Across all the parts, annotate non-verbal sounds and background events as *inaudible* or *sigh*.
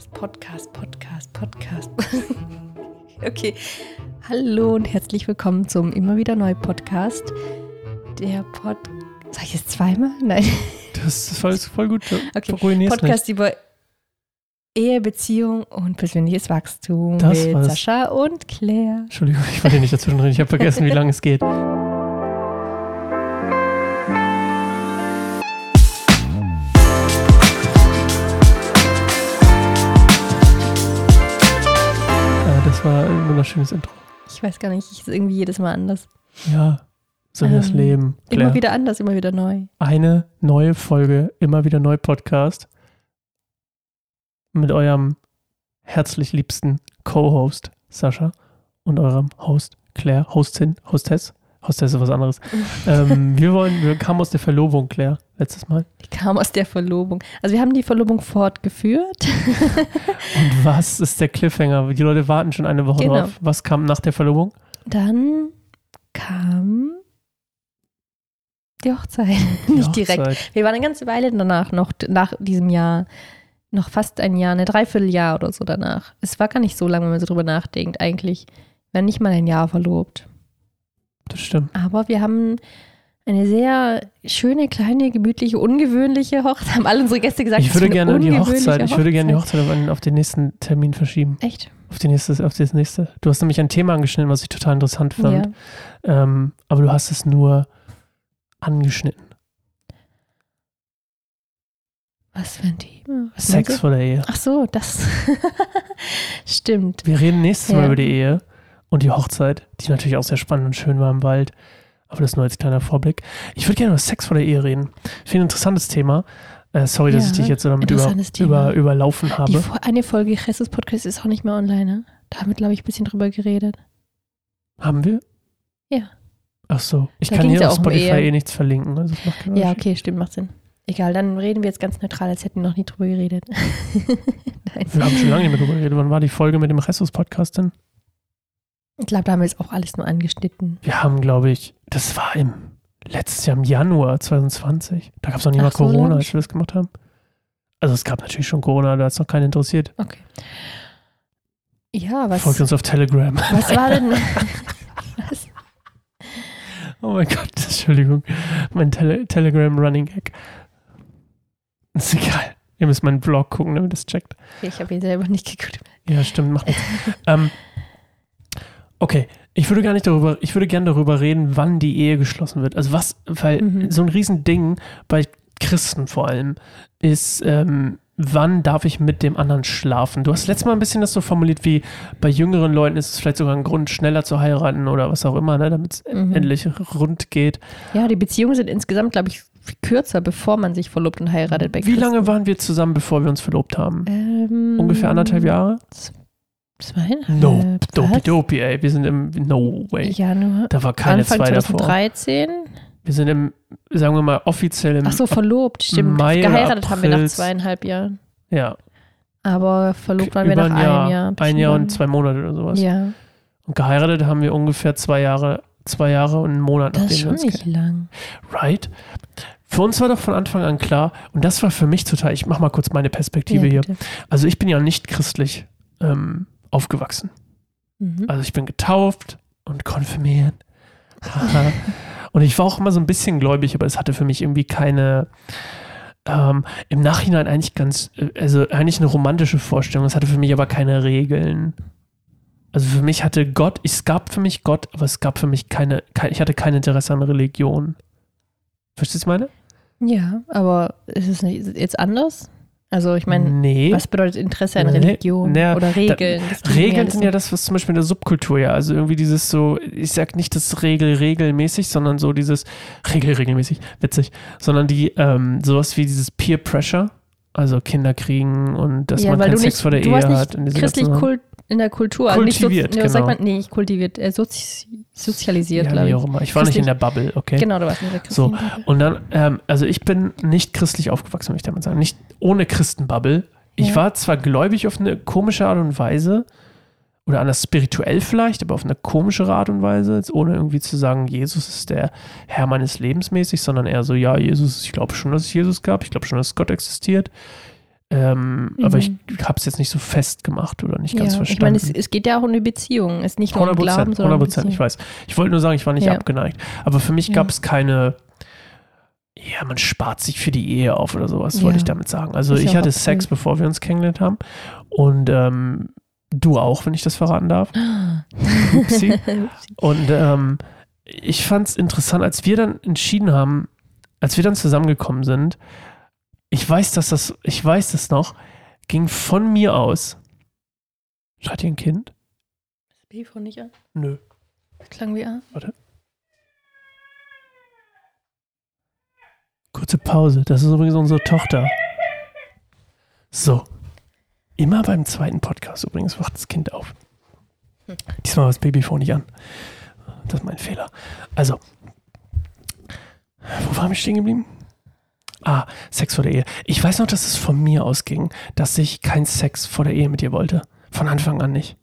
Was Podcast, Podcast, Podcast. *laughs* okay. Hallo und herzlich willkommen zum Immer wieder neu Podcast. Der Pod. Sag ich es zweimal? Nein. *laughs* Das ist voll, voll gut. Okay. Podcast nicht. über Ehe, Beziehung und persönliches Wachstum das mit war's. Sascha und Claire. Entschuldigung, ich wollte nicht dazwischen reden. Ich habe vergessen, wie lange es geht. *laughs* wunderschönes Intro. Ich weiß gar nicht, ich ist irgendwie jedes Mal anders. Ja, so wie das Ähm, Leben. Immer Claire. wieder anders, immer wieder neu. Eine neue Folge, immer wieder neu Podcast mit eurem herzlich liebsten Co-Host Sascha und eurem Host Claire, Hostin, Hostess. Hostess ist was anderes. ähm, *laughs* wir wollen, wir kamen aus der Verlobung, Claire, letztes Mal. Die kam aus der Verlobung. Also wir haben die Verlobung fortgeführt. *laughs* Und was ist der Cliffhanger? Die Leute warten schon eine Woche Genau. drauf. Was kam nach der Verlobung? Dann kam die Hochzeit. *laughs* Nicht Die direkt. Hochzeit. Wir waren eine ganze Weile danach, noch nach diesem Jahr, noch fast ein Jahr, eine Dreivierteljahr oder so danach. Es war gar nicht so lange, wenn man so drüber nachdenkt, eigentlich. Wir waren nicht mal ein Jahr verlobt. Das stimmt. Aber wir haben eine sehr schöne, kleine, gemütliche, ungewöhnliche Hochzeit. Haben alle unsere Gäste gesagt, Ich würde gerne die Hochzeit, ich würde gerne die Hochzeit auf, einen, auf den nächsten Termin verschieben. Echt? Auf, die nächste, auf das nächste. Du hast nämlich ein Thema angeschnitten, was ich total interessant fand. Ja. Ähm, aber du hast es nur angeschnitten. Was für ein Thema? Was Sex vor der Ehe. Ach so, das *laughs* stimmt. Wir reden nächstes Mal Ja. über die Ehe und die Hochzeit, die natürlich auch sehr spannend und schön war im Wald. Aber das nur als kleiner Vorblick. Ich würde gerne über Sex vor der Ehe reden. Finde ein interessantes Thema. Äh, sorry, dass Ja, ich dich jetzt so damit über, über, überlaufen Die, habe. Fo- eine Folge Jesus Podcast ist auch nicht mehr online, ne? Da haben wir, glaube ich, ein bisschen drüber geredet. Haben wir? Ja. Ach so. Ich Da kann hier auf Spotify eh nichts verlinken. Also Ja, okay, stimmt, macht Sinn. Egal, dann reden wir jetzt ganz neutral, als hätten wir noch nie drüber geredet. *laughs* Wir haben schon lange nicht mehr drüber geredet. Wann war die Folge mit dem Jesus-Podcast denn? Ich glaube, da haben wir jetzt auch alles nur angeschnitten. Wir haben, glaube ich, das war im letztes Jahr im Januar 2020. Da gab es noch nicht Ach, mal so Corona, lang als wir das gemacht haben. Also es gab natürlich schon Corona, da hat es noch keinen interessiert. Okay. Ja, was, Folgt uns auf Telegram. *laughs* was war denn. was? *laughs* Oh mein Gott, Entschuldigung. Mein Tele Telegram Running Gag. Ist egal. Ihr müsst meinen Blog gucken, damit es checkt. Okay, ich habe ihn selber nicht geguckt. Ja, stimmt, macht nichts. *laughs* ähm, okay, ich würde gar nicht darüber, ich würde gerne darüber reden, wann die Ehe geschlossen wird. Also was, weil Mhm. so ein Riesending bei Christen vor allem ist, ähm, wann darf ich mit dem anderen schlafen? Du hast letztes Mal ein bisschen das so formuliert, wie bei jüngeren Leuten ist es vielleicht sogar ein Grund, schneller zu heiraten oder was auch immer, ne, damit es Mhm. endlich rund geht. Ja, die Beziehungen sind insgesamt, glaube ich, viel kürzer, bevor man sich verlobt und heiratet. Bei Wie lange Christen. waren wir zusammen, bevor wir uns verlobt haben? Ähm, Ungefähr anderthalb Jahre? Zweieinhalb. Nope, dopi dopi, ey. Wir sind im, no way. Januar. Da war keine Anfang zwei davor. 2013. Wir sind im, sagen wir mal, offiziell im. Ach so, verlobt, stimmt. Mai Geheiratet haben wir nach April- zweieinhalb Jahren. ja, Aber verlobt waren wir nach ein Jahr. einem Jahr. ein Jahr lang. und zwei Monate oder sowas. Ja, Und geheiratet haben wir ungefähr zwei Jahre, zwei Jahre und einen Monat, das ist nachdem wir schon uns nicht lang. kennen. Right? Für uns war doch von Anfang an klar, und das war für mich total, ich mach mal kurz meine Perspektive Ja, hier. Also ich bin ja nicht christlich ähm, aufgewachsen. Mhm. Also ich bin getauft und konfirmiert. Und ich war auch immer so ein bisschen gläubig, aber es hatte für mich irgendwie keine, ähm, im Nachhinein eigentlich ganz, äh, also eigentlich eine romantische Vorstellung. Es hatte für mich aber keine Regeln. Also für mich hatte Gott, es gab für mich Gott, aber es gab für mich keine, kein, ich hatte kein Interesse an Religion. Verstehst du meine? Ja, aber ist es nicht ist es jetzt anders? Also ich meine, nee. was bedeutet Interesse an Nee, Religion naja, oder Regeln? Mir Regeln sind ja das, was zum Beispiel in der Subkultur ja, also irgendwie dieses so, ich sag nicht das Regel regelmäßig, sondern so dieses Regel regelmäßig, witzig, sondern die, ähm, sowas wie dieses Peer Pressure, also Kinder kriegen und dass ja, man keinen Sex nicht, vor der Ehe hat. und in der Kultur. also nicht Kultiviert, sozi- ja, sagt genau. man, nee, nicht kultiviert, äh, sozi sozialisiert, ja, glaube ich. auch immer. Ich war nicht in der Bubble, okay? Genau, du warst in der So. Und dann, ähm, also ich bin nicht christlich aufgewachsen, würde ich damit sagen. Nicht ohne Christenbubble. Ich Ja. war zwar gläubig auf eine komische Art und Weise, oder anders spirituell vielleicht, aber auf eine komischere Art und Weise, jetzt ohne irgendwie zu sagen, Jesus ist der Herr meines Lebens mäßig, sondern eher so, ja, Jesus, ich glaube schon, dass es Jesus gab, ich glaube schon, dass Gott existiert. Ähm, Mhm. Aber ich habe es jetzt nicht so festgemacht oder nicht ganz ja. verstanden. Ich meine, es, es geht ja auch um eine Beziehung. Es ist nicht nur um 100 Glauben, Prozent, sondern 100 Prozent, ich weiß. Ich wollte nur sagen, ich war nicht Ja. abgeneigt. Aber für mich Ja. gab es keine, ja, man spart sich für die Ehe auf oder sowas, wollte ich damit sagen. Also ich auch hatte. Sex, bevor wir uns kennengelernt haben. Und ähm, du auch, wenn ich das verraten darf. *laughs* Upsi. Und ähm, ich fand es interessant, als wir dann entschieden haben, als wir dann zusammengekommen sind, ich weiß, dass das, ich weiß das noch, ging von mir aus. Schreit ihr ein Kind? Das Babyfon nicht an. Nö. Das klang wie an. Kurze Pause. Das ist übrigens unsere Tochter. So. Immer beim zweiten Podcast übrigens wacht das Kind auf. Diesmal war das Babyphone nicht an. Das ist mein Fehler. Also. Wo waren wir stehen geblieben? Ah, Sex vor der Ehe. Ich weiß noch, dass es von mir ausging, dass ich keinen Sex vor der Ehe mit dir wollte. Von Anfang an nicht.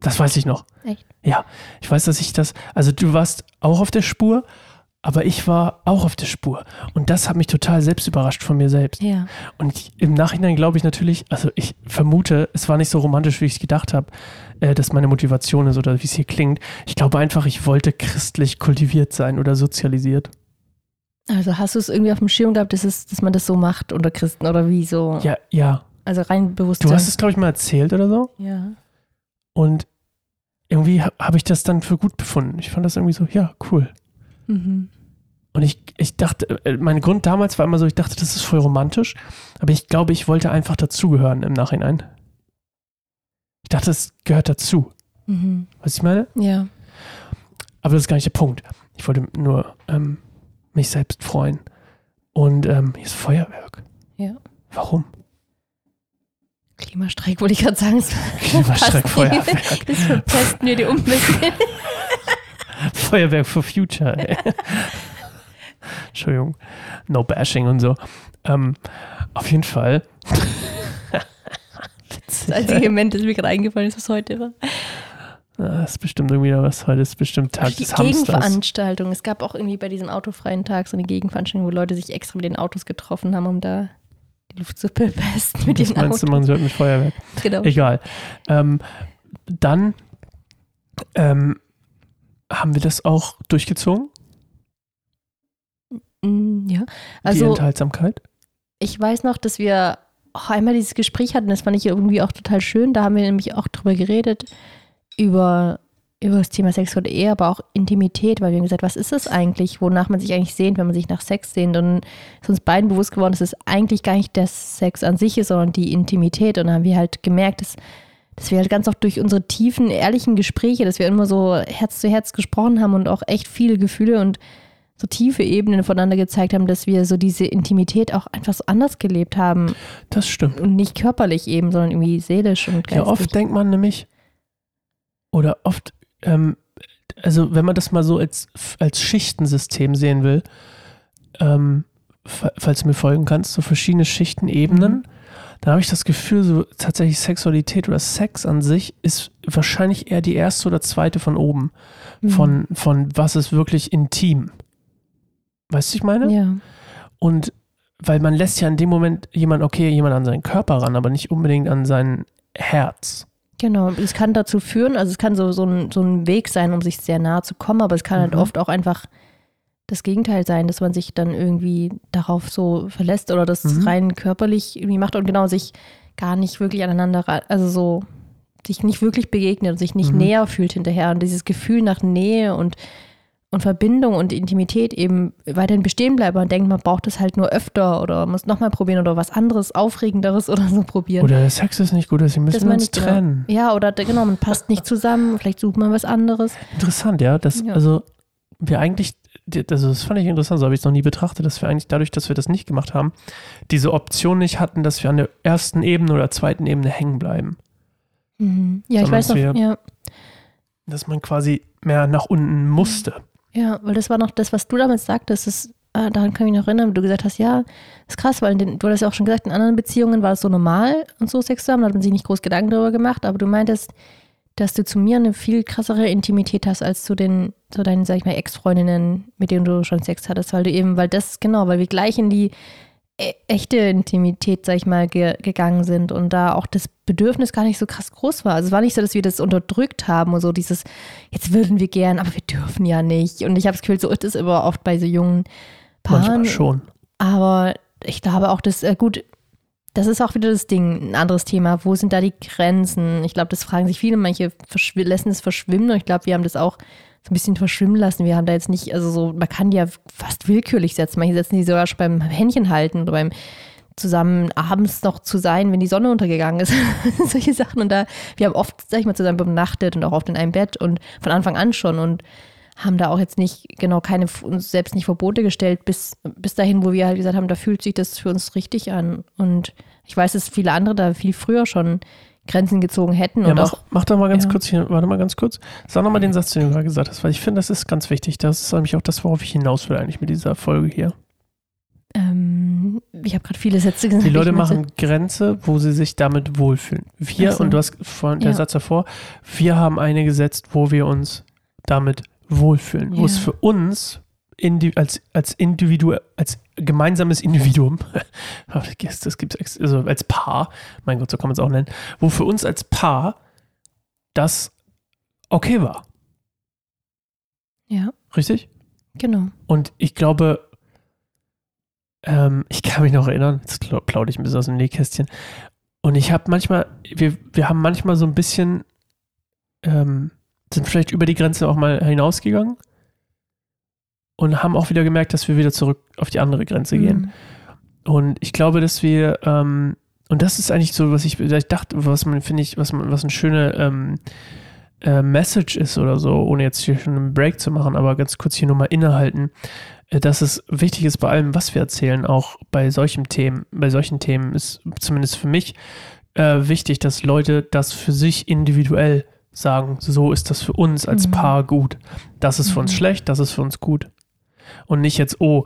Das weiß ich noch. Echt? Ja, ich weiß, dass ich das. Also, du warst auch auf der Spur, aber ich war auch auf der Spur. Und das hat mich total selbst überrascht von mir selbst. Ja. Und ich, im Nachhinein glaube ich natürlich, also ich vermute, es war nicht so romantisch, wie ich es gedacht habe, äh, dass meine Motivation ist oder wie es hier klingt. Ich glaube einfach, ich wollte christlich kultiviert sein oder sozialisiert. Also hast du es irgendwie auf dem Schirm gehabt, dass, es, dass man das so macht unter Christen oder wie so? Ja, ja. Also rein bewusst. Du hast es, glaube ich, mal erzählt oder so. Ja. Und irgendwie ha- habe ich das dann für gut befunden. Ich fand das irgendwie so, ja, cool. Mhm. Und ich, ich dachte, äh, mein Grund damals war immer so, ich dachte, das ist voll romantisch. Aber ich glaube, ich wollte einfach dazugehören im Nachhinein. Ich dachte, es gehört dazu. Mhm. Was ich meine? Ja. Aber das ist gar nicht der Punkt. Ich wollte nur ähm, mich selbst freuen. Und ähm, hier ist Feuerwerk. Ja. Warum? Klimastreik wollte ich gerade sagen. *laughs* Klimastreik, Feuerwerk. Das verpesten wir die Umwelt. *laughs* Feuerwerk for Future. Ey. Entschuldigung. No bashing und so. Ähm, auf jeden Fall. *laughs* Das einzige Moment, das mir gerade eingefallen ist, was heute war. Ah, Das ist bestimmt irgendwie was. Heute ist bestimmt Tag die des Hamsters. Gegenveranstaltung. Es gab auch irgendwie bei diesem autofreien Tag so eine Gegenveranstaltung, wo Leute sich extra mit den Autos getroffen haben, um da die Luft zu verpesten mit Das den meinst du, Autos. man sollte mit Feuerwerk? Genau. Egal. Ähm, dann ähm, haben wir das auch durchgezogen, Mm, Ja. die Also Enthaltsamkeit. ich weiß noch, dass wir auch einmal dieses Gespräch hatten, das fand ich irgendwie auch total schön. Da haben wir nämlich auch drüber geredet, über, über das Thema Sex oder Ehe, aber auch Intimität, weil wir haben gesagt, was ist das eigentlich, wonach man sich eigentlich sehnt, wenn man sich nach Sex sehnt. Und ist uns beiden bewusst geworden, dass es eigentlich gar nicht der Sex an sich ist, sondern die Intimität. Und dann haben wir halt gemerkt, dass, dass wir halt ganz oft durch unsere tiefen, ehrlichen Gespräche, dass wir immer so Herz zu Herz gesprochen haben und auch echt viele Gefühle und so tiefe Ebenen voneinander gezeigt haben, dass wir so diese Intimität auch einfach so anders gelebt haben Das stimmt. und nicht körperlich eben, sondern irgendwie seelisch und geistig. Ja, oft denkt man nämlich, oder oft, ähm, also wenn man das mal so als, als Schichtensystem sehen will, ähm, fa- falls du mir folgen kannst, so verschiedene Schichten, Ebenen, Mhm. dann habe ich das Gefühl, so tatsächlich Sexualität oder Sex an sich ist wahrscheinlich eher die erste oder zweite von oben, Mhm. von, von was ist wirklich intim. Weißt du, ich meine? Ja. Und weil man lässt ja in dem Moment jemand, okay, jemand an seinen Körper ran, aber nicht unbedingt an sein Herz. Genau, es kann dazu führen, also es kann so, so, ein, so ein Weg sein, um sich sehr nahe zu kommen, aber es kann halt Mhm. oft auch einfach das Gegenteil sein, dass man sich dann irgendwie darauf so verlässt oder das Mhm. rein körperlich irgendwie macht und genau sich gar nicht wirklich aneinander, also so sich nicht wirklich begegnet und sich nicht Mhm. näher fühlt hinterher und dieses Gefühl nach Nähe und und Verbindung und Intimität eben weiterhin bestehen bleibt. Man denkt, man braucht das halt nur öfter oder muss nochmal probieren oder was anderes, Aufregenderes *laughs* oder so probieren. Oder der Sex ist nicht gut, deswegen müssen wir meine uns ich, genau. trennen. Ja, oder genau, man passt nicht zusammen, vielleicht sucht man was anderes. Interessant, ja. Das, Ja. Also, wir eigentlich, also das fand ich interessant, so habe ich es noch nie betrachtet, dass wir eigentlich dadurch, dass wir das nicht gemacht haben, diese Option nicht hatten, dass wir an der ersten Ebene oder zweiten Ebene hängen bleiben. Mhm. Ja, ich Sondern weiß noch, dass wir- ja, Dass man quasi mehr nach unten musste. Ja, weil das war noch das, was du damals sagtest, das, äh, daran kann ich mich noch erinnern, wo du gesagt hast, ja, ist krass, weil den, du hattest ja auch schon gesagt, in anderen Beziehungen war es so normal und so Sex zu haben, da hat man sich nicht groß Gedanken darüber gemacht, aber du meintest, dass du zu mir eine viel krassere Intimität hast als zu den, zu deinen, sag ich mal, Ex-Freundinnen, mit denen du schon Sex hattest, weil du eben, weil das, genau, weil wir gleich in die, e echte Intimität, sag ich mal, ge gegangen sind und da auch das Bedürfnis gar nicht so krass groß war. Also es war nicht so, dass wir das unterdrückt haben und so dieses, jetzt würden wir gern, aber wir dürfen ja nicht. Und ich habe das Gefühl, so ist es immer oft bei so jungen Paaren. Manchmal schon. Aber ich glaube auch, dass, äh, gut, das ist auch wieder das Ding, ein anderes Thema. Wo sind da die Grenzen? Ich glaube, das fragen sich viele. Manche lassen es verschwimmen und ich glaube, wir haben das auch so ein bisschen verschwimmen lassen. Wir haben da jetzt nicht, also so, man kann die ja fast willkürlich setzen. Manche setzen die sogar schon beim Händchen halten oder beim zusammen abends noch zu sein, wenn die Sonne untergegangen ist. *laughs* Solche Sachen. Und da, wir haben oft, sag ich mal, zusammen übernachtet und auch oft in einem Bett und von Anfang an schon und haben da auch jetzt nicht, genau, keine, uns selbst nicht Verbote gestellt, bis, bis dahin, wo wir halt gesagt haben, da fühlt sich das für uns richtig an. Und ich weiß, dass viele andere da viel früher schon Grenzen gezogen hätten. Ja, und mach, auch, mach doch mal ganz ja. kurz hier, warte mal ganz kurz. Sag nochmal den Satz, den du gerade gesagt hast, weil ich finde, das ist ganz wichtig. Das ist nämlich auch das, worauf ich hinaus will eigentlich mit dieser Folge hier. Ähm, ich habe gerade viele Sätze gesagt. Die Leute machen Grenze, wo sie sich damit wohlfühlen. Wir, so. und du hast vorhin der Ja. Satz davor, wir haben eine gesetzt, wo wir uns damit wohlfühlen, wo es Ja. für uns als, als Individu als gemeinsames Individuum, *laughs* das gibt es also als Paar, mein Gott, so kann man es auch nennen, wo für uns als Paar das okay war. Ja, Richtig? genau. Und ich glaube, ähm, ich kann mich noch erinnern, jetzt plaudere ich ein bisschen aus dem Nähkästchen. Und ich habe manchmal, wir, wir haben manchmal so ein bisschen, ähm, sind vielleicht über die Grenze auch mal hinausgegangen und haben auch wieder gemerkt, dass wir wieder zurück auf die andere Grenze gehen. Mhm. Und ich glaube, dass wir, ähm, und das ist eigentlich so, was ich, ich dachte, was man, finde ich, was man, was eine schöne ähm, äh, Message ist oder so, ohne jetzt hier schon einen Break zu machen, aber ganz kurz hier nur mal innehalten, dass es wichtig ist bei allem, was wir erzählen, auch bei solchen Themen, bei solchen Themen ist zumindest für mich äh, wichtig, dass Leute das für sich individuell sagen, so ist das für uns als Mhm. Paar gut. Das ist für uns Mhm. schlecht, das ist für uns gut. Und nicht jetzt, oh,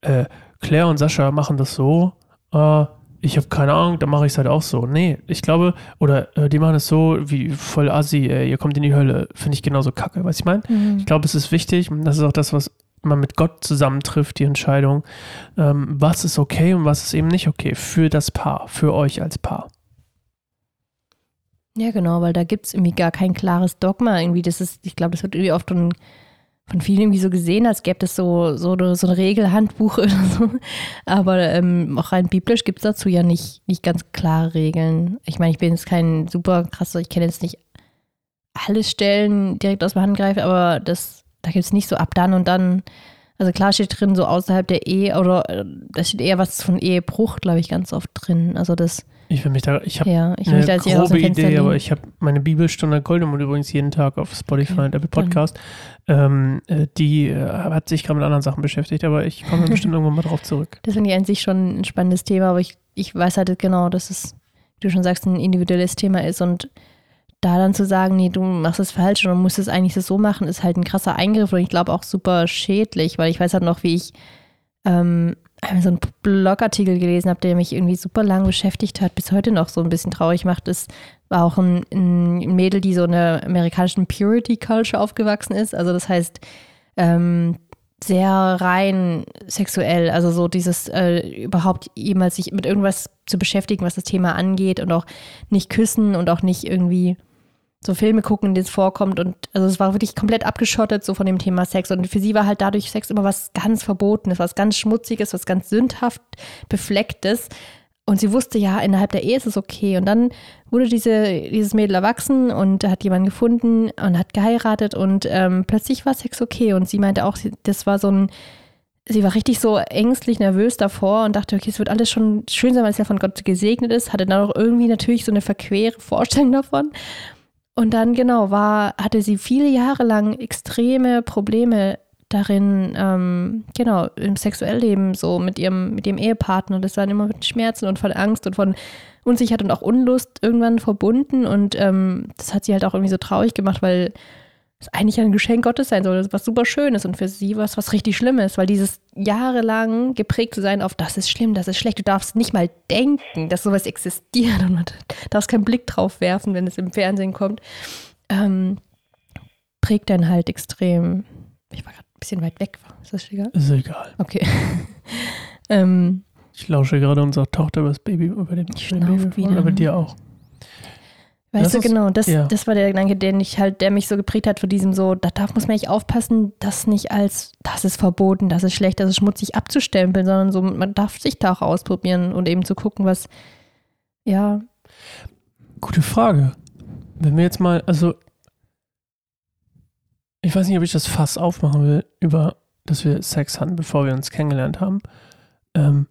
äh, Claire und Sascha machen das so, äh, ich habe keine Ahnung, dann mache ich es halt auch so. Nee, ich glaube, oder äh, die machen es so wie voll assi, äh, ihr kommt in die Hölle, finde ich genauso kacke, was ich meine? Mhm. Ich glaube, es ist wichtig, und das ist auch das, was man mit Gott zusammentrifft, die Entscheidung, ähm, was ist okay und was ist eben nicht okay für das Paar, für euch als Paar. Ja, genau, weil da gibt es irgendwie gar kein klares Dogma. Irgendwie, das ist, ich glaube, das wird irgendwie oft von, von vielen irgendwie so gesehen, als gäbe es so, so, so ein Regelhandbuch *laughs* oder so. Aber ähm, auch rein biblisch gibt es dazu ja nicht, nicht ganz klare Regeln. Ich meine, ich bin jetzt kein super krasser, ich kenne jetzt nicht alle Stellen direkt aus dem Handgreif, aber das, da gibt es nicht so ab dann und dann. Also klar steht drin, so außerhalb der Ehe, oder äh, da steht eher was von Ehebruch, glaube ich, ganz oft drin. Also das, Ich will mich da, ich habe ja, ich da eine dem grobe Idee, aber lehnen. ich habe meine Bibelstunde Goldemund übrigens jeden Tag auf Spotify Okay, und Apple Podcast. Ähm, äh, die äh, hat sich gerade mit anderen Sachen beschäftigt, aber ich komme bestimmt *laughs* irgendwann mal drauf zurück. Das finde ich an sich schon ein spannendes Thema, aber ich, ich weiß halt genau, dass es, wie du schon sagst, ein individuelles Thema ist und da dann zu sagen, nee, du machst es falsch und musst es eigentlich so machen, ist halt ein krasser Eingriff und ich glaube auch super schädlich, weil ich weiß halt noch, wie ich ähm, so einen Blogartikel gelesen habe, der mich irgendwie super lang beschäftigt hat, bis heute noch so ein bisschen traurig macht. Es war auch ein, ein Mädel, die so in der amerikanischen Purity Culture aufgewachsen ist. Also das heißt, ähm, sehr rein sexuell, also so dieses äh, überhaupt jemals sich mit irgendwas zu beschäftigen, was das Thema angeht und auch nicht küssen und auch nicht irgendwie so Filme gucken, in denen es vorkommt und also es war wirklich komplett abgeschottet so von dem Thema Sex. Und für sie war halt dadurch Sex immer was ganz Verbotenes, was ganz Schmutziges, was ganz sündhaft beflecktes. Und sie wusste ja, innerhalb der Ehe ist es okay. Und dann wurde diese, dieses Mädel erwachsen und hat jemanden gefunden und hat geheiratet und ähm, plötzlich war Sex okay. Und sie meinte auch, das war so ein sie war richtig so ängstlich, nervös davor und dachte, okay, es wird alles schon schön sein, weil es ja von Gott gesegnet ist, hatte dann auch irgendwie natürlich so eine verquere Vorstellung davon. Und dann, genau, war, hatte sie viele Jahre lang extreme Probleme darin, ähm, genau, im Sexuelleben, so mit ihrem, mit ihrem Ehepartner. Das waren immer mit Schmerzen und von Angst und von Unsicherheit und auch Unlust irgendwann verbunden. Und ähm, das hat sie halt auch irgendwie so traurig gemacht, weil es eigentlich ein Geschenk Gottes sein soll, was super Schönes und für sie was was richtig Schlimmes, weil dieses jahrelang geprägt zu sein auf das ist schlimm, das ist schlecht, du darfst nicht mal denken, dass sowas existiert und du darfst keinen Blick drauf werfen, wenn es im Fernsehen kommt, ähm, prägt dann halt extrem. Ich war gerade ein bisschen weit weg, ist das egal? Ist egal. Okay. *laughs* ähm, Ich lausche gerade unserer Tochter über das Baby, über den schnauft Baby, wieder. aber dir auch. Weißt Das du, ist- genau, das, ja. das war der Gedanke, den ich halt, der mich so geprägt hat von diesem so, da darf, muss man echt aufpassen, das nicht als, das ist verboten, das ist schlecht, das ist schmutzig abzustempeln, sondern so, man darf sich da auch ausprobieren und eben zu gucken, was, ja, Gute Frage. Wenn wir jetzt mal, also ich weiß nicht, ob ich das Fass aufmachen will, über, dass wir Sex hatten, bevor wir uns kennengelernt haben. Ähm,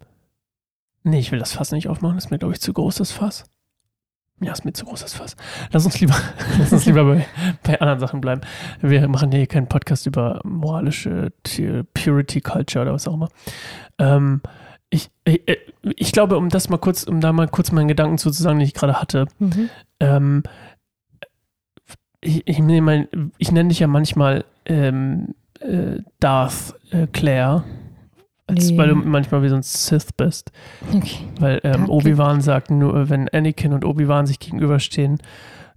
nee, ich will das Fass nicht aufmachen, das ist mir, glaube ich, zu groß, das Fass. Ja, ist mir zu groß, das Fass. Lass uns lieber, *laughs* lass uns lieber bei, bei anderen Sachen bleiben. Wir machen hier keinen Podcast über moralische Purity Culture oder was auch immer. Ähm, ich, ich, ich glaube, um das mal kurz, um da mal kurz meinen Gedanken zu sagen, den ich gerade hatte, mhm. ähm, ich, ich, nenne mein, ich nenne dich ja manchmal ähm, äh, Darth äh, Claire, als, Nee. weil du manchmal wie so ein Sith bist. okay. Weil ähm. Obi-Wan sagt nur, wenn Anakin und Obi-Wan sich gegenüberstehen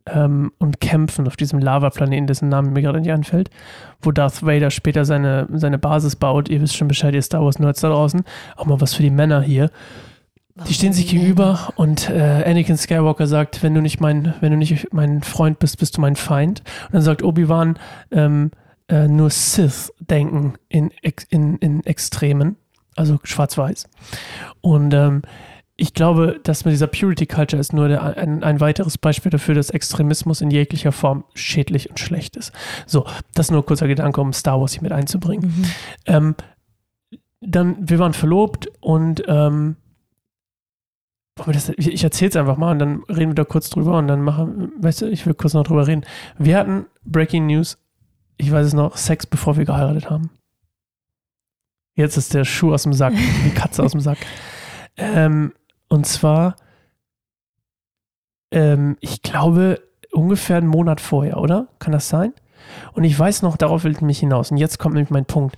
ähm, und kämpfen auf diesem Lavaplaneten, dessen Name mir gerade nicht einfällt, wo Darth Vader später seine, seine Basis baut, ihr wisst schon Bescheid, ihr Star Wars-Nerds da draußen, auch mal was für die Männer hier. Die stehen sich gegenüber und äh, Anakin Skywalker sagt, wenn du nicht mein, wenn du nicht mein Freund bist, bist du mein Feind. Und dann sagt Obi-Wan, ähm, äh, nur Sith denken in, in, in Extremen, also schwarz-weiß. Und ähm, ich glaube, dass mit dieser Purity Culture ist nur der, ein, ein weiteres Beispiel dafür, dass Extremismus in jeglicher Form schädlich und schlecht ist. So, das nur ein kurzer Gedanke, um Star Wars hier mit einzubringen. Mhm. Ähm, dann, wir waren verlobt und ähm, ich, ich erzähl's einfach mal und dann reden wir da kurz drüber und dann machen, weißt du, ich will kurz noch drüber reden. Wir hatten Breaking News, ich weiß es noch, Sex, bevor wir geheiratet haben. Jetzt ist der Schuh aus dem Sack, *laughs* die Katze aus dem Sack. Ähm, und zwar, ähm, ich glaube, ungefähr einen Monat vorher, oder? Kann das sein? Und ich weiß noch, darauf will ich mich hinaus. Und jetzt kommt nämlich mein Punkt.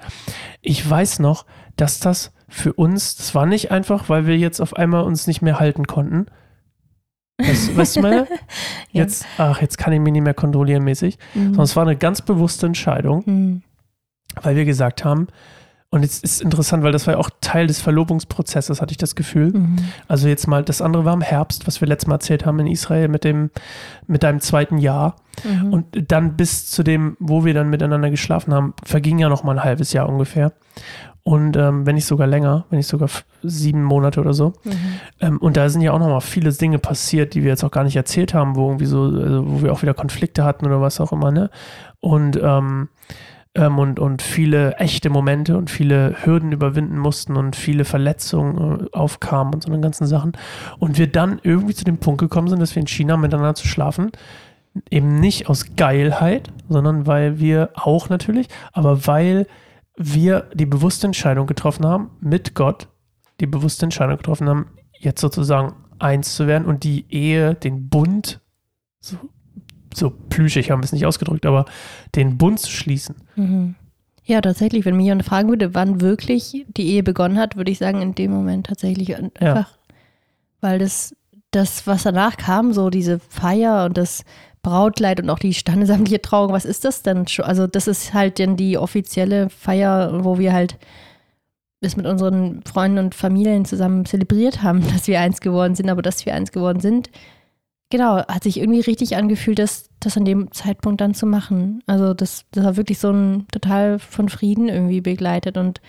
Ich weiß noch, dass das für uns, das war nicht einfach, weil wir jetzt auf einmal uns nicht mehr halten konnten. Weißt, weißt du meine? *laughs* Ja. Jetzt, ach, jetzt kann ich mich nicht mehr kontrollieren mäßig. Mhm. Sondern es war eine ganz bewusste Entscheidung, Mhm. weil wir gesagt haben, und jetzt ist interessant, weil das war ja auch Teil des Verlobungsprozesses, hatte ich das Gefühl. Mhm. Also jetzt mal, das andere war im Herbst, was wir letztes Mal erzählt haben in Israel mit dem, mit deinem zweiten Jahr. Mhm. Und dann bis zu dem, wo wir dann miteinander geschlafen haben, verging ja noch mal ein halbes Jahr ungefähr. Und ähm, wenn nicht sogar länger, wenn nicht sogar sieben Monate oder so. Mhm. Ähm, und da sind ja auch noch mal viele Dinge passiert, die wir jetzt auch gar nicht erzählt haben, wo irgendwie so, also wo wir auch wieder Konflikte hatten oder was auch immer, ne? Und, ähm, ähm, und, und viele echte Momente und viele Hürden überwinden mussten und viele Verletzungen äh, aufkamen und so eine ganzen Sachen. Und wir dann irgendwie zu dem Punkt gekommen sind, dass wir entschieden haben, miteinander zu schlafen. Eben nicht aus Geilheit, sondern weil wir auch natürlich, aber weil wir die bewusste Entscheidung getroffen haben, mit Gott die bewusste Entscheidung getroffen haben, jetzt sozusagen eins zu werden und die Ehe, den Bund, so, so plüschig haben wir es nicht ausgedrückt, aber den Bund zu schließen. Mhm. Ja, tatsächlich, wenn mich jemand fragen würde, wann wirklich die Ehe begonnen hat, würde ich sagen, in dem Moment tatsächlich einfach, weil das, das, was danach kam, so diese Feier und das Brautkleid und auch die standesamtliche Trauung, was ist das denn? schon? Also das ist halt dann die offizielle Feier, wo wir halt es mit unseren Freunden und Familien zusammen zelebriert haben, *laughs* dass wir eins geworden sind, aber dass wir eins geworden sind. Genau, hat sich irgendwie richtig angefühlt, das, das an dem Zeitpunkt dann zu machen. Also das, das war wirklich so ein total von Frieden irgendwie begleitet und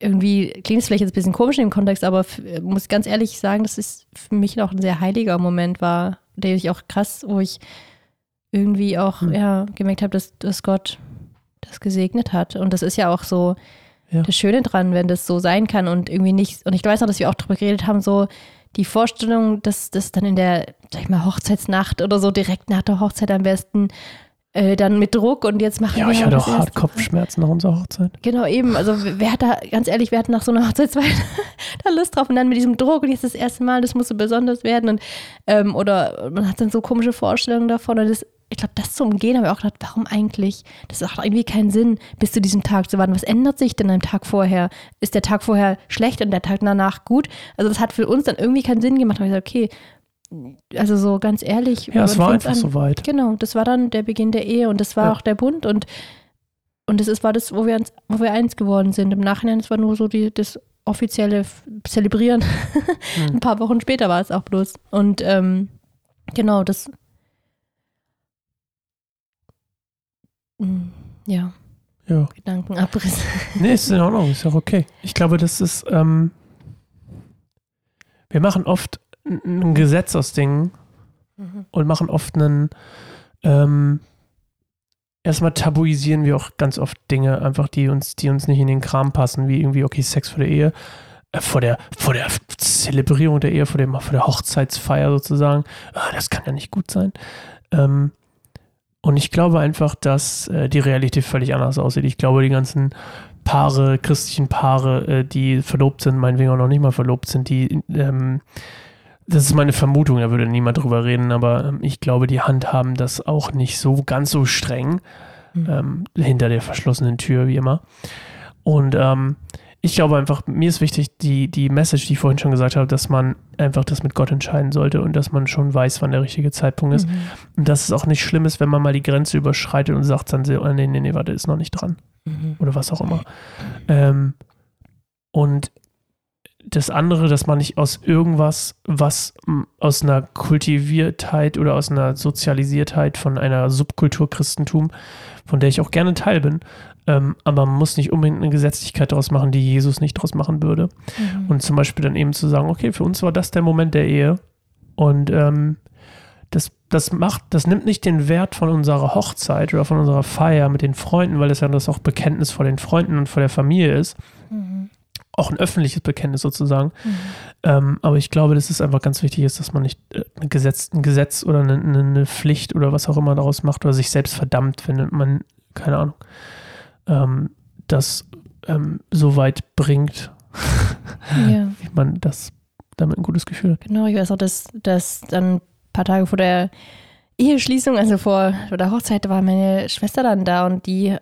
irgendwie klingt es vielleicht jetzt ein bisschen komisch in dem Kontext, aber f- muss ganz ehrlich sagen, dass es für mich noch ein sehr heiliger Moment war, der ich auch krass, wo ich irgendwie auch Hm. ja, gemerkt habe, dass, dass Gott das gesegnet hat. Und das ist ja auch so Ja. das Schöne dran, wenn das so sein kann und irgendwie nicht. Und ich weiß noch, dass wir auch darüber geredet haben, so die Vorstellung, dass das dann in der, sag ich mal, Hochzeitsnacht oder so direkt nach der Hochzeit am besten äh, dann mit Druck und jetzt machen Ja, wir ich hatte auch hart Kopfschmerzen nach unserer Hochzeit. Genau, eben. Also wer hat da, ganz ehrlich, wer hat nach so einer Hochzeitsfeier *laughs* da Lust drauf? Und dann mit diesem Druck und jetzt das erste Mal, das muss so besonders werden. Und, ähm, oder man hat dann so komische Vorstellungen davon. Und das, ich glaube, das zu umgehen, habe ich auch gedacht, warum eigentlich? Das macht irgendwie keinen Sinn, bis zu diesem Tag zu warten. Was ändert sich denn am Tag vorher? Ist der Tag vorher schlecht und der Tag danach gut? Also das hat für uns dann irgendwie keinen Sinn gemacht. Da habe ich gesagt, okay, also so ganz ehrlich. Ja, es war einfach an- so weit. Genau, das war dann der Beginn der Ehe und das war Ja. auch der Bund und und das ist, war das, wo wir, uns, wo wir eins geworden sind. Im Nachhinein, das war nur so die, das offizielle Zelebrieren. *laughs* Hm. Ein paar Wochen später war es auch bloß. Und ähm, genau, das. Ja, Ja. Gedankenabriss. Nee, ist in Ordnung, ist auch okay. Ich glaube, das ist, ähm, wir machen oft ein- Gesetz aus Dingen Mhm. und machen oft einen, ähm, erstmal tabuisieren wir auch ganz oft Dinge, einfach die uns, die uns nicht in den Kram passen, wie irgendwie, okay, Sex vor der Ehe, äh, vor der, vor der Zelebrierung der Ehe, vor, dem, vor der Hochzeitsfeier sozusagen. Ah, das kann ja nicht gut sein. Ähm, und ich glaube einfach, dass äh, die Realität völlig anders aussieht. Ich glaube, die ganzen Paare, christlichen Paare, äh, die verlobt sind, meinetwegen auch noch nicht mal verlobt sind, die, ähm, das ist meine Vermutung, da würde niemand drüber reden, aber ähm, ich glaube, die handhaben das auch nicht so ganz so streng Mhm. ähm, hinter der verschlossenen Tür, wie immer. Und ähm, ich glaube einfach, mir ist wichtig, die, die Message, die ich vorhin schon gesagt habe, dass man einfach das mit Gott entscheiden sollte und dass man schon weiß, wann der richtige Zeitpunkt ist. Mhm. Und dass es auch nicht schlimm ist, wenn man mal die Grenze überschreitet und sagt dann, oh, nee, nee, nee, warte, ist noch nicht dran. Mhm. Oder was auch immer. Ähm, und das andere, dass man nicht aus irgendwas, was aus einer Kultiviertheit oder aus einer Sozialisiertheit von einer Subkultur Christentum, von der ich auch gerne Teil bin, ähm, aber man muss nicht unbedingt eine Gesetzlichkeit daraus machen, die Jesus nicht daraus machen würde. Mhm. Und zum Beispiel dann eben zu sagen, okay, für uns war das der Moment der Ehe. Und ähm, das, das macht, das nimmt nicht den Wert von unserer Hochzeit oder von unserer Feier mit den Freunden, weil das ja das auch Bekenntnis vor den Freunden und vor der Familie ist. Mhm. Auch ein öffentliches Bekenntnis sozusagen. Mhm. Ähm, aber ich glaube, dass es einfach ganz wichtig ist, dass man nicht äh, ein, Gesetz, ein Gesetz oder eine, eine eine Pflicht oder was auch immer daraus macht oder sich selbst verdammt, wenn man, keine Ahnung, ähm, das ähm, so weit bringt, *laughs* Ja. *laughs* wie man das damit ein gutes Gefühl hat. Genau, ich weiß auch, dass, dass dann ein paar Tage vor der Eheschließung, also vor, der Hochzeit, war meine Schwester dann da und die,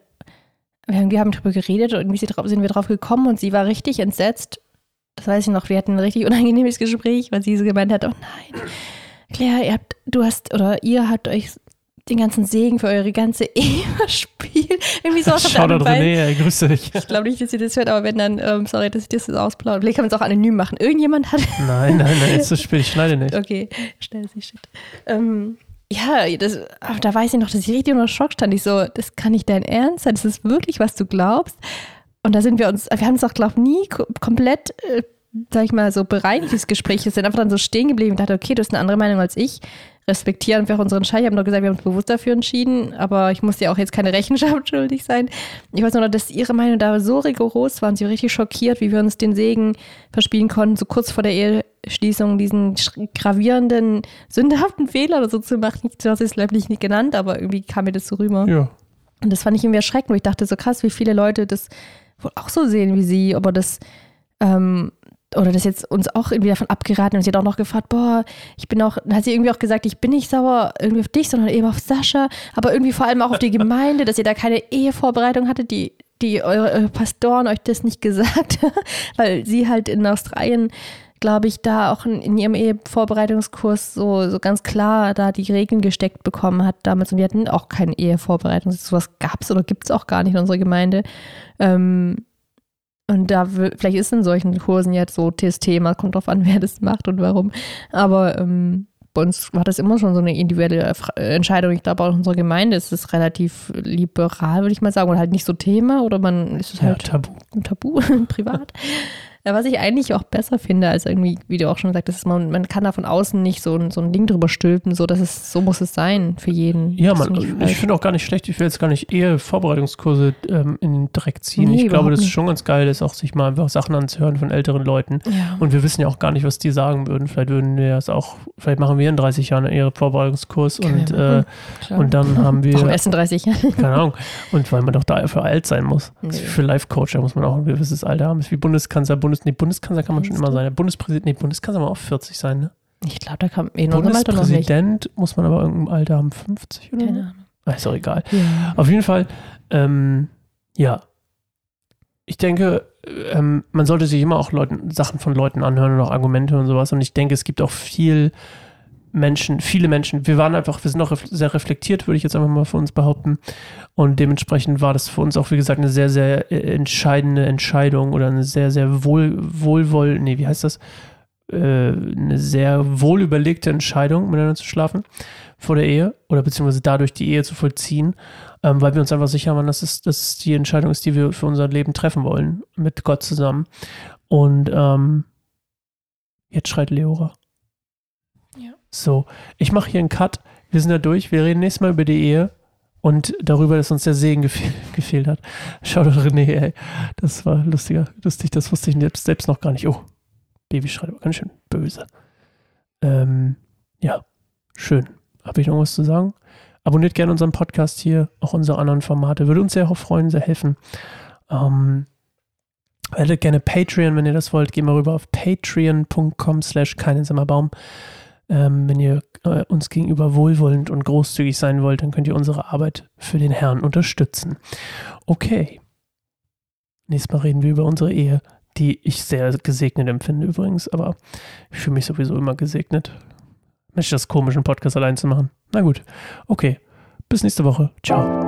wir haben, drüber geredet und irgendwie sind wir drauf gekommen und sie war richtig entsetzt. Das weiß ich noch, wir hatten ein richtig unangenehmes Gespräch, weil sie so gemeint hat, oh nein, Claire, ihr habt, du hast, oder ihr habt euch den ganzen Segen für eure ganze *laughs* Ehe verspielt. Irgendwie Shoutout und Weise. René, ey, grüße dich. Ich glaube nicht, dass ihr das hört, aber wenn dann, ähm, sorry, dass ich das jetzt ausplaudere. Vielleicht kann man es auch anonym machen. Irgendjemand hat *laughs* Nein, nein, nein, jetzt ist es spät, ich schneide nicht. Okay, schnell sie shit. Ähm, ja, das, aber da weiß ich noch, dass ich richtig unter Schock stand. Ich so, das kann nicht dein Ernst sein. Das ist wirklich, was du glaubst. Und da sind wir uns, wir haben uns auch, glaube ich, nie ko- komplett, äh, sag ich mal, so bereinigt, das Gespräch. Wir sind einfach dann so stehen geblieben und dachte, okay, du hast eine andere Meinung als ich. Respektieren einfach unseren Schein. Ich habe nur gesagt, wir haben uns bewusst dafür entschieden, aber ich muss ja auch jetzt keine Rechenschaft *laughs* schuldig sein. Ich weiß nur noch, dass ihre Meinung da so rigoros war und sie war richtig schockiert, wie wir uns den Segen verspielen konnten, so kurz vor der Eheschließung diesen gravierenden, sündhaften Fehler oder so zu machen. Ich du hast es leiblich nicht genannt, aber irgendwie kam mir das so rüber. Ja. Und das fand ich irgendwie erschreckend, wo ich dachte, so krass, wie viele Leute das wohl auch so sehen wie sie, aber das, ähm, oder das jetzt uns auch irgendwie davon abgeraten und sie hat auch noch gefragt, boah, ich bin auch, hat sie irgendwie auch gesagt, ich bin nicht sauer irgendwie auf dich, sondern eben auf Sascha, aber irgendwie vor allem auch auf die Gemeinde, dass ihr da keine Ehevorbereitung hattet, die, die eure, eure Pastoren euch das nicht *laughs* gesagt, weil sie halt in Australien glaube ich, da auch in, in ihrem Ehevorbereitungskurs so, so ganz klar da die Regeln gesteckt bekommen hat damals. Und die hatten auch keine Ehevorbereitung. Sowas gab es oder gibt es auch gar nicht in unserer Gemeinde. Ähm, und da vielleicht ist in solchen Kursen jetzt so das Thema, kommt drauf an, *laughs* wer das macht und warum. Aber ähm, bei uns war das immer schon so eine individuelle äh, Entscheidung. Ich glaube, auch in unserer Gemeinde ist es relativ liberal, würde ich mal sagen. Oder halt nicht so Thema oder man ist es ja, halt Tabu. Tabu, *laughs* privat. Ja, Was ich eigentlich auch besser finde, als irgendwie, wie du auch schon sagtest, man, man kann da von außen nicht so ein, so ein Ding drüber stülpen, so dass es, so muss es sein für jeden. Ja, Das man, ich finde auch gar nicht schlecht, ich will jetzt gar nicht Ehe-Vorbereitungskurse ähm, in den Dreck ziehen. Nee, ich glaube, das ist schon ganz geil, ist auch sich mal einfach Sachen anzuhören von älteren Leuten. ja. Und wir wissen ja auch gar nicht, was die sagen würden. Vielleicht würden wir das auch, vielleicht machen wir in 30 Jahren einen Ehe-Vorbereitungskurs Können und, äh, Klar. und dann *laughs* haben wir, Warum erst in 30 Jahren? keine Ahnung, und weil man doch dafür alt sein muss. Nee. Für Life-Coach, da muss man auch ein gewisses Alter haben. Ist wie Bundeskanzler, Bundes, nee, Bundeskanzler kann man schon immer sein. Der Bundespräsident, nee, Bundeskanzler muss auch 40 sein, ne? Ich glaube, da in unserem Alter noch. Bundespräsident muss man aber irgendein Alter haben, 50 oder? Keine Ahnung. Ah, Ist doch egal. Ja. Auf jeden Fall, ähm, ja. Ich denke, ähm, man sollte sich immer auch Leuten, Sachen von Leuten anhören und auch Argumente und sowas. Und ich denke, es gibt auch viel Menschen, viele Menschen, wir waren einfach, wir sind auch sehr reflektiert, würde ich jetzt einfach mal für uns behaupten. Und dementsprechend war das für uns auch, wie gesagt, eine sehr, sehr äh, entscheidende Entscheidung oder eine sehr, sehr wohl, wohlwoll, nee, wie heißt das? Äh, eine sehr wohl überlegte Entscheidung, miteinander zu schlafen vor der Ehe oder beziehungsweise dadurch die Ehe zu vollziehen, ähm, weil wir uns einfach sicher waren, dass es, dass es die Entscheidung ist, die wir für unser Leben treffen wollen, mit Gott zusammen. Und ähm, jetzt schreit Leora. So, ich mache hier einen Cut. Wir sind da durch. Wir reden nächstes Mal über die Ehe und darüber, dass uns der Segen gefehl, *laughs* gefehlt hat. Schau doch, René, ey. Das war lustiger, lustig. Das wusste ich selbst, selbst noch gar nicht. Oh, Baby schreit aber ganz schön böse. Ähm, ja, schön. Habe ich noch was zu sagen? Abonniert gerne unseren Podcast hier, auch unsere anderen Formate. Würde uns sehr freuen, sehr helfen. Ähm, werdet gerne Patreon, wenn ihr das wollt. Geht mal rüber auf patreon.com slash keinensammerbaum. Ähm, wenn ihr äh, uns gegenüber wohlwollend und großzügig sein wollt, dann könnt ihr unsere Arbeit für den Herrn unterstützen. Okay. Nächstes Mal reden wir über unsere Ehe, die ich sehr gesegnet empfinde übrigens, aber ich fühle mich sowieso immer gesegnet. Mensch, das komisch, einen Podcast allein zu machen. Na gut. Okay. Bis nächste Woche. Ciao.